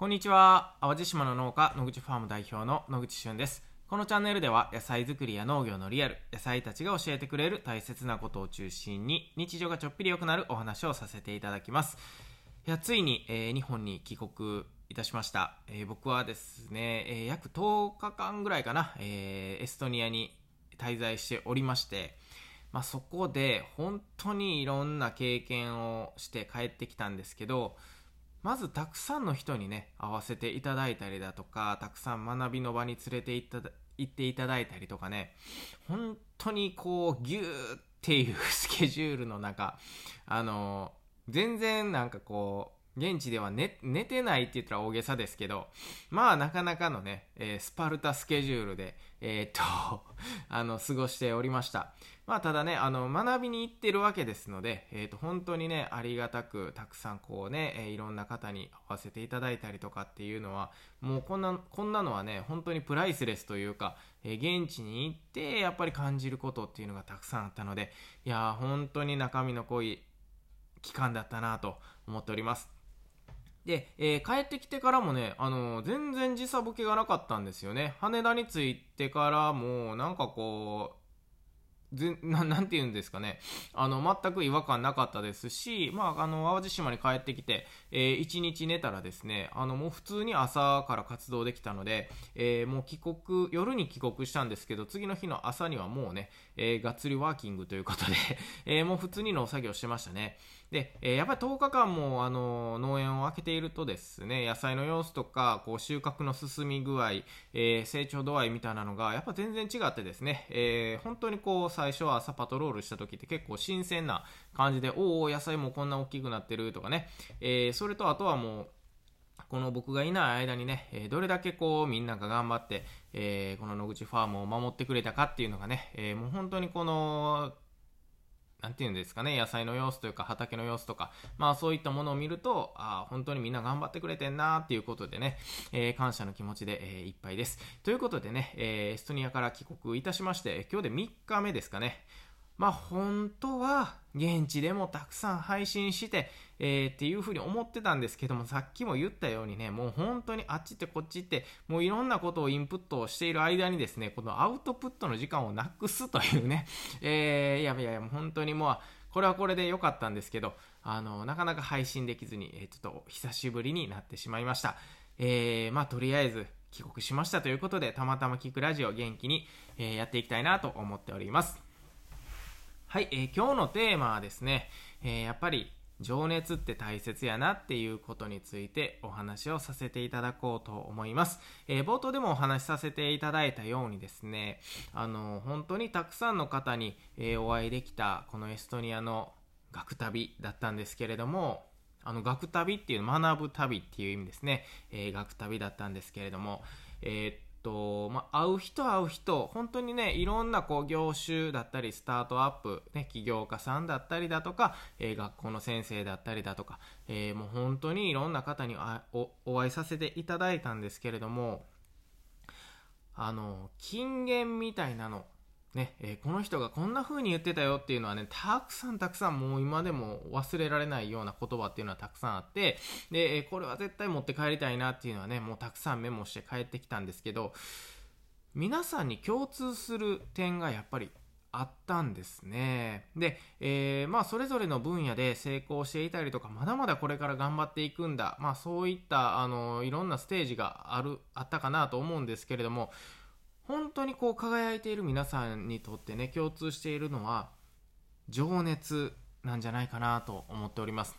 こんにちは。淡路島の農家、野口ファーム代表の野口俊です。このチャンネルでは野菜作りや農業のリアル、野菜たちが教えてくれる大切なことを中心に日常がちょっぴり良くなるお話をさせていただきます。いや、ついに、えー日本に帰国いたしました。えー僕はですね、えー約10日間ぐらいかな、えエストニアに滞在しておりまして、まあ、そこで本当にいろんな経験をして帰ってきたんですけど、まずたくさんの人にね、会わせていただいたりだとか、たくさん学びの場に連れて行った行っていただいたりとかね、本当にこう、ぎゅーっていう スケジュールの中、あの、全然なんかこう、現地では寝寝てないって言ったら大げさですけど、まあなかなかのね、えースパルタスケジュールで、えーっと、あの、過ごしておりました。まあただね、あの、学びに行ってるわけですので、えーっと、本当にね、ありがたく、たくさんこうね、えいろんな方に会わせていただいたりとかっていうのは、もうこんな、こんなのはね、本当にプライスレスというか、え現地に行って、やっぱり感じることっていうのがたくさんあったので、いやー、本当に中身の濃い期間だったなと思っております。で、えー帰ってきてからもね、あのー全然時差ボケがなかったんですよね。羽田に着いてからも、なんかこう、ぜ ななんて言うんですかね。あの、全く違和感なかったですし、まあ、あの、淡路島に帰ってきて、えー一日寝たらですね、あの、もう普通に朝から活動できたので、えーもう帰国、夜に帰国したんですけど、次の日の朝にはもうね、えーがっつりワーキングということで、えーもう普通に農作業してましたね。で、えーやっぱり10日間も、あの農園を開けているとですね、野菜の様子とか、こう、収穫の進み具合、えー成長度合いみたいなのが、やっぱ全然違ってですね、えー本当にこう、最初は朝パトロールした時って結構新鮮な感じで、おお野菜もこんな大きくなってるとかね、えそれとあとはもう、この僕がいない間にね、どれだけこうみんなが頑張って、えーこの野口ファームを守ってくれたかっていうのがね、えーもう本当にこの、何て言うんですかね、野菜の様子というか畑の様子とか、まあそういったものを見ると、ああ、本当にみんな頑張ってくれてんなっていうことでね、えー感謝の気持ちで、えーいっぱいです。ということでね、えーエストニアから帰国いたしまして、今日で3日目ですかね。まあ本当は現地でもたくさん配信して、えーっていうふうに思ってたんですけども、さっきも言ったようにね、もう本当にあっちってこっちって、もういろんなことをインプットをしている間にですね、このアウトプットの時間をなくすというね、えーいやいやいや、本当にもう、これはこれで良かったんですけど、あの、なかなか配信できずに、えーちょっと久しぶりになってしまいました。えーまあとりあえず帰国しましたということで、たまたま聞くラジオ元気に、えーやっていきたいなと思っております。はい、えー今日のテーマはですね、えーやっぱり情熱って大切やなっていうことについてお話をさせていただこうと思います。えー冒頭でもお話しさせていただいたようにですね、あの、本当にたくさんの方に、えーお会いできたこのエストニアの学旅だったんですけれども、あの、学旅っていう学ぶ旅っていう意味ですね、えー学旅だったんですけれども、えーっと、まあ、会う人会う人、本当にね、いろんなこう業種だったり、スタートアップ、ね、起業家さんだったりだとか、えー学校の先生だったりだとか、えーもう本当にいろんな方にあおお会いさせていただいたんですけれども、あの、金言みたいなの、ね、えーこの人がこんな風に言ってたよっていうのはね、たくさんたくさんもう今でも忘れられないような言葉っていうのはたくさんあって、で、えーこれは絶対持って帰りたいなっていうのはね、もうたくさんメモして帰ってきたんですけど、皆さんに共通する点がやっぱりあったんですね。で、えーまあそれぞれの分野で成功していたりとか、まだまだこれから頑張っていくんだ。まあそういった、あの、いろんなステージがある、あったかなと思うんですけれども、本当にこう輝いている皆さんにとってね、共通しているのは、情熱なんじゃないかなと思っております。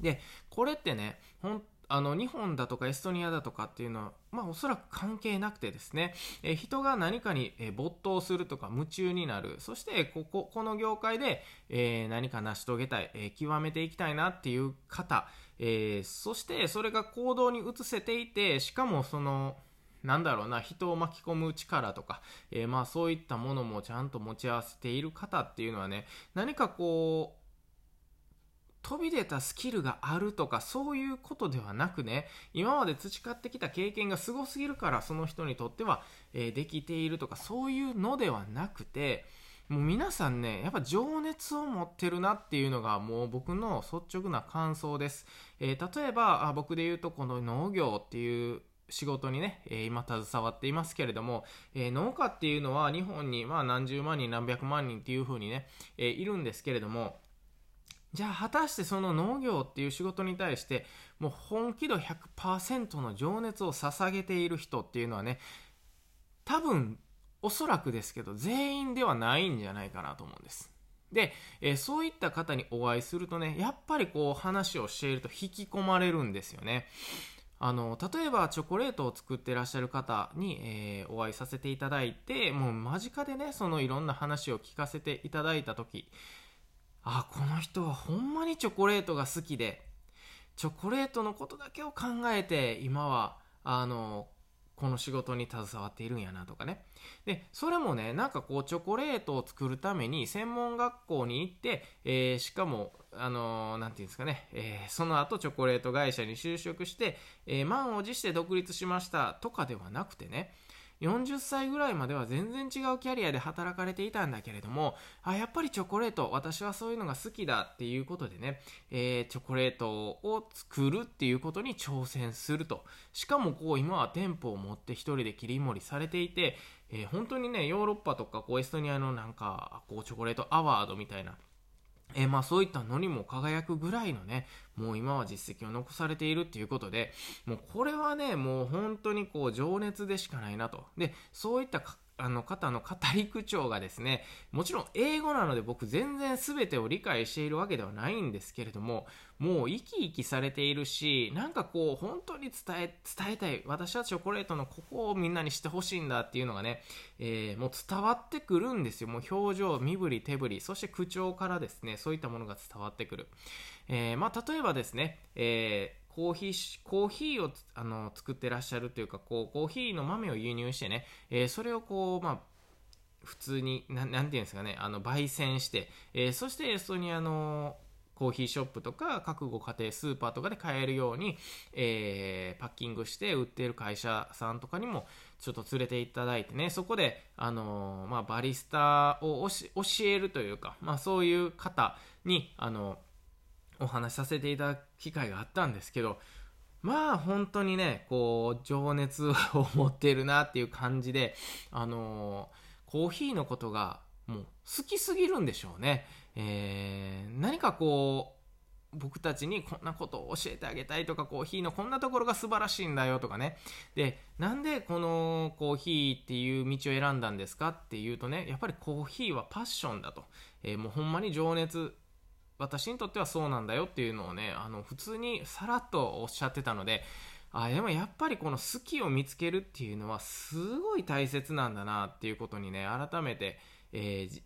で、これってね、ほんあの日本だとかエストニアだとかっていうのは、まあ、おそらく関係なくてですね、え人が何かに、え没頭するとか夢中になるそしてこここの業界で、えー何か成し遂げたい、えー極めていきたいなっていう方、えーそしてそれが行動に移せていてしかもそのなんだろうな、人を巻き込む力とか、えーまあそういったものもちゃんと持ち合わせている方っていうのはね、何かこう、飛び出たスキルがあるとかそういうことではなくね今まで培ってきた経験がすごすぎるからその人にとっては、えーできているとかそういうのではなくてもう皆さんね、やっぱ情熱を持ってるなっていうのがもう僕の率直な感想です。えー、例えばあ、僕で言うとこの農業っていう仕事にね、え、今携わっていますけれども、え、農家っていうのは日本にまあ何十万人何百万人っていう風にね、え、いるんですけれども、じゃあ果たしてその農業っていう仕事に対してもう本気度100%の情熱を捧げている人っていうのはね、多分おそらくですけど、全員ではないんじゃないかなと思うんです。で、えー、そういった方にお会いするとね、やっぱりこう話をしていると引き込まれるんですよね。あの、例えばチョコレートを作ってらっしゃる方に、えー、お会いさせていただいて、もう間近でね、そのいろんな話を聞かせていただいたとき、あ、この人はほんまにチョコレートが好きで、チョコレートのことだけを考えて、今は、あの、この仕事に携わっているんやなとかね。で、それもね、なんかこう、チョコレートを作るために専門学校に行って、えー、しかも、あのー、なんていうんですかね、えー、その後チョコレート会社に就職して、えー、満を持して独立しましたとかではなくてね、40歳ぐらいまでは全然違うキャリアで働かれていたんだけれども、あ、やっぱりチョコレート、私はそういうのが好きだっていうことでね、えー、チョコレートを作るっていうことに挑戦すると。しかもこう今は店舗を持って一人で切り盛りされていて、えー、本当にね、ヨーロッパとかこうエストニアのなんか、こうチョコレートアワードみたいな、え、まあそういったのにも輝くぐらいのね、もう今は実績を残されているっていうことで、もうこれはね、もう本当にこう情熱でしかないなと。で、そういったあの方の語り口調がですね、もちろん英語なので僕全然全てを理解しているわけではないんですけれども、もう生き生きされているし、なんかこう本当に伝え、伝えたい。私はチョコレートのここをみんなにしてほしいんだっていうのがね、えー、もう伝わってくるんですよ。もう表情、身振り、手振り、そして口調からですね、そういったものが伝わってくる。えー、まあ例えばですね、えーコーヒー、コーヒーをあの作ってらっしゃるというか、こう、コーヒーの豆を輸入してね、えー、それをこう、まあ、普通に、ななんていうんですかね、あの、焙煎して、えー、そしてエストニアのコーヒーショップとか、各ご家庭スーパーとかで買えるように、えー、パッキングして売っている会社さんとかにも、ちょっと連れていただいてね、そこで、あのー、まあ、バリスタを教えるというか、まあ、そういう方に、あのーお話しさせていただく機会があったんですけど、まあ本当にね、こう、情熱を持ってるなっていう感じで、あのー、コーヒーのことがもう好きすぎるんでしょうね。えー、何かこう、僕たちにこんなことを教えてあげたいとか、コーヒーのこんなところが素晴らしいんだよとかね。で、なんでこのコーヒーっていう道を選んだんですかっていうとね、やっぱりコーヒーはパッションだと。えー、もうほんまに情熱私にとってはそうなんだよっていうのをね、あの、普通にさらっとおっしゃってたので、あ、でもやっぱりこの好きを見つけるっていうのはすごい大切なんだなっていうことにね、改めて、えー、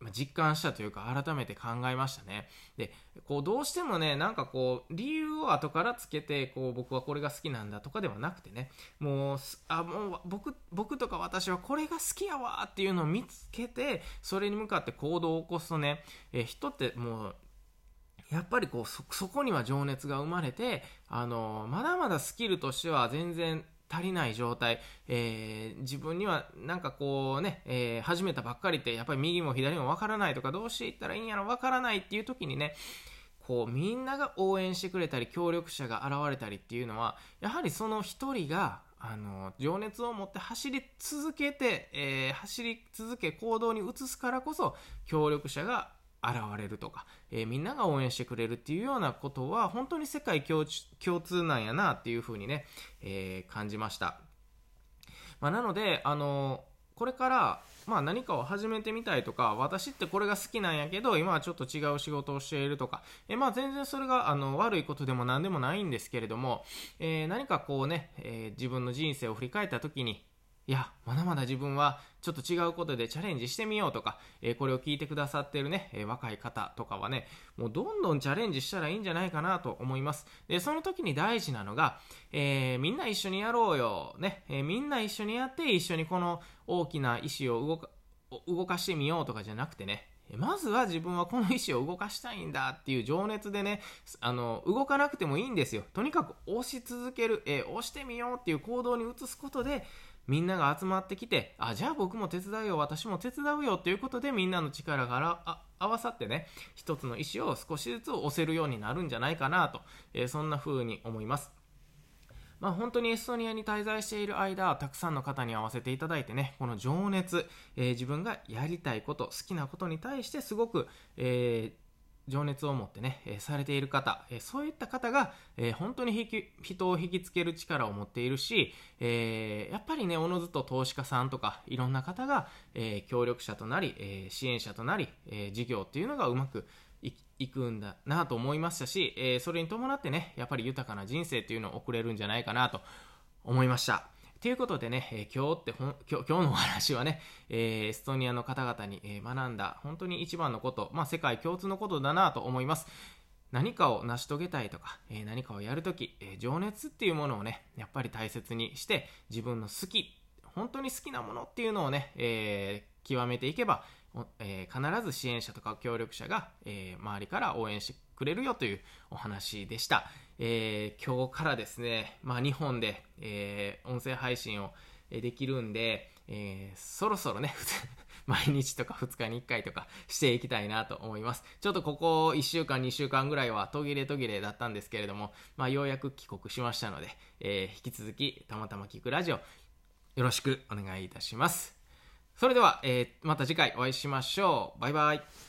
ま実感したというか改めて考えましたね。で、こうどうしてもね、なんかこう理由を後からつけて、こう僕はこれが好きなんだとかではなくてね、もう、あ、もう僕、僕とか私はこれが好きやわっていうのを見つけて、それに向かって行動を起こすとね、え人ってもう、やっぱりこうそ、そこには情熱が生まれて、あの、まだまだスキルとしては全然足りない状態、えー、自分にはなんかこうね、えー、始めたばっかりってやっぱり右も左もわからないとかどうしていったらいいんやろわからないっていう時にねこうみんなが応援してくれたり協力者が現れたりっていうのはやはりその一人があの情熱を持って走り続けて、えー、走り続け行動に移すからこそ協力者が現れるとか、えー、みんなが応援してくれるっていうようなことは本当に世界共通なんやなっていうふうにね、えー、感じました。まあ、なので、あのこれから、まあ、何かを始めてみたいとか、私ってこれが好きなんやけど、今はちょっと違う仕事をしているとか、えまあ、全然それがあの悪いことでも何でもないんですけれども、え、何かこうね、え自分の人生を振り返った時に、いや、まだまだ自分はちょっと違うことでチャレンジしてみようとか、えー、これを聞いてくださってるね、えー、若い方とかはね、もうどんどんチャレンジしたらいいんじゃないかなと思います。で、その時に大事なのが、えー、みんな一緒にやろうよ、ね、えみんな一緒にやって一緒にこの大きな意志を動か、動かしてみようとかじゃなくてね、まずは自分はこの意志を動かしたいんだっていう情熱でね、あの、動かなくてもいいんですよ。とにかく押し続ける、えー、押してみようっていう行動に移すことで、みんなが集まってきて、あ、じゃあ僕も手伝うよ、私も手伝うよということでみんなの力が合わさってね、一つの意思を少しずつ押せるようになるんじゃないかなと、えー、そんな風に思います。まあ、本当にエストニアに滞在している間、たくさんの方に会わせていただいてね、この情熱、えー、自分がやりたいこと、好きなことに対してすごく、えー情熱を持ってね、え、されている方、え、そういった方が、え、本当に人を引きつける力を持っているし、えやっぱりね、おのずと投資家さんとか、いろんな方が、え協力者となり、え支援者となり、え事業っていうのがうまくいくんだなと思いましたし、えそれに伴ってね、やっぱり豊かな人生っていうのを送れるんじゃないかなと思いました。ということでね、えー、今日って今日、今日のお話はね、えー、エストニアの方々に、え、学んだ本当に一番のこと、まあ世界共通のことだなと思います。何かを成し遂げたいとか、え何かをやるとき、え情熱っていうものをね、やっぱり大切にして、自分の好き、本当に好きなものっていうのをね、え極めていけば、え必ず支援者とか協力者が、え周りから応援してくれるよというお話でした。えー、今日からですね、まあ、日本で、え、音声配信をできるんで、え、そろそろね、毎日とか2日に1回とかしていきたいなと思います。ちょっとここ1週間、2週間ぐらいは途切れ途切れだったんですけれども、まあ、ようやく帰国しましたので、え、引き続きたまたま聞くラジオ、よろしくお願いいたします。それでは、えー、また次回お会いしましょう。バイバイ。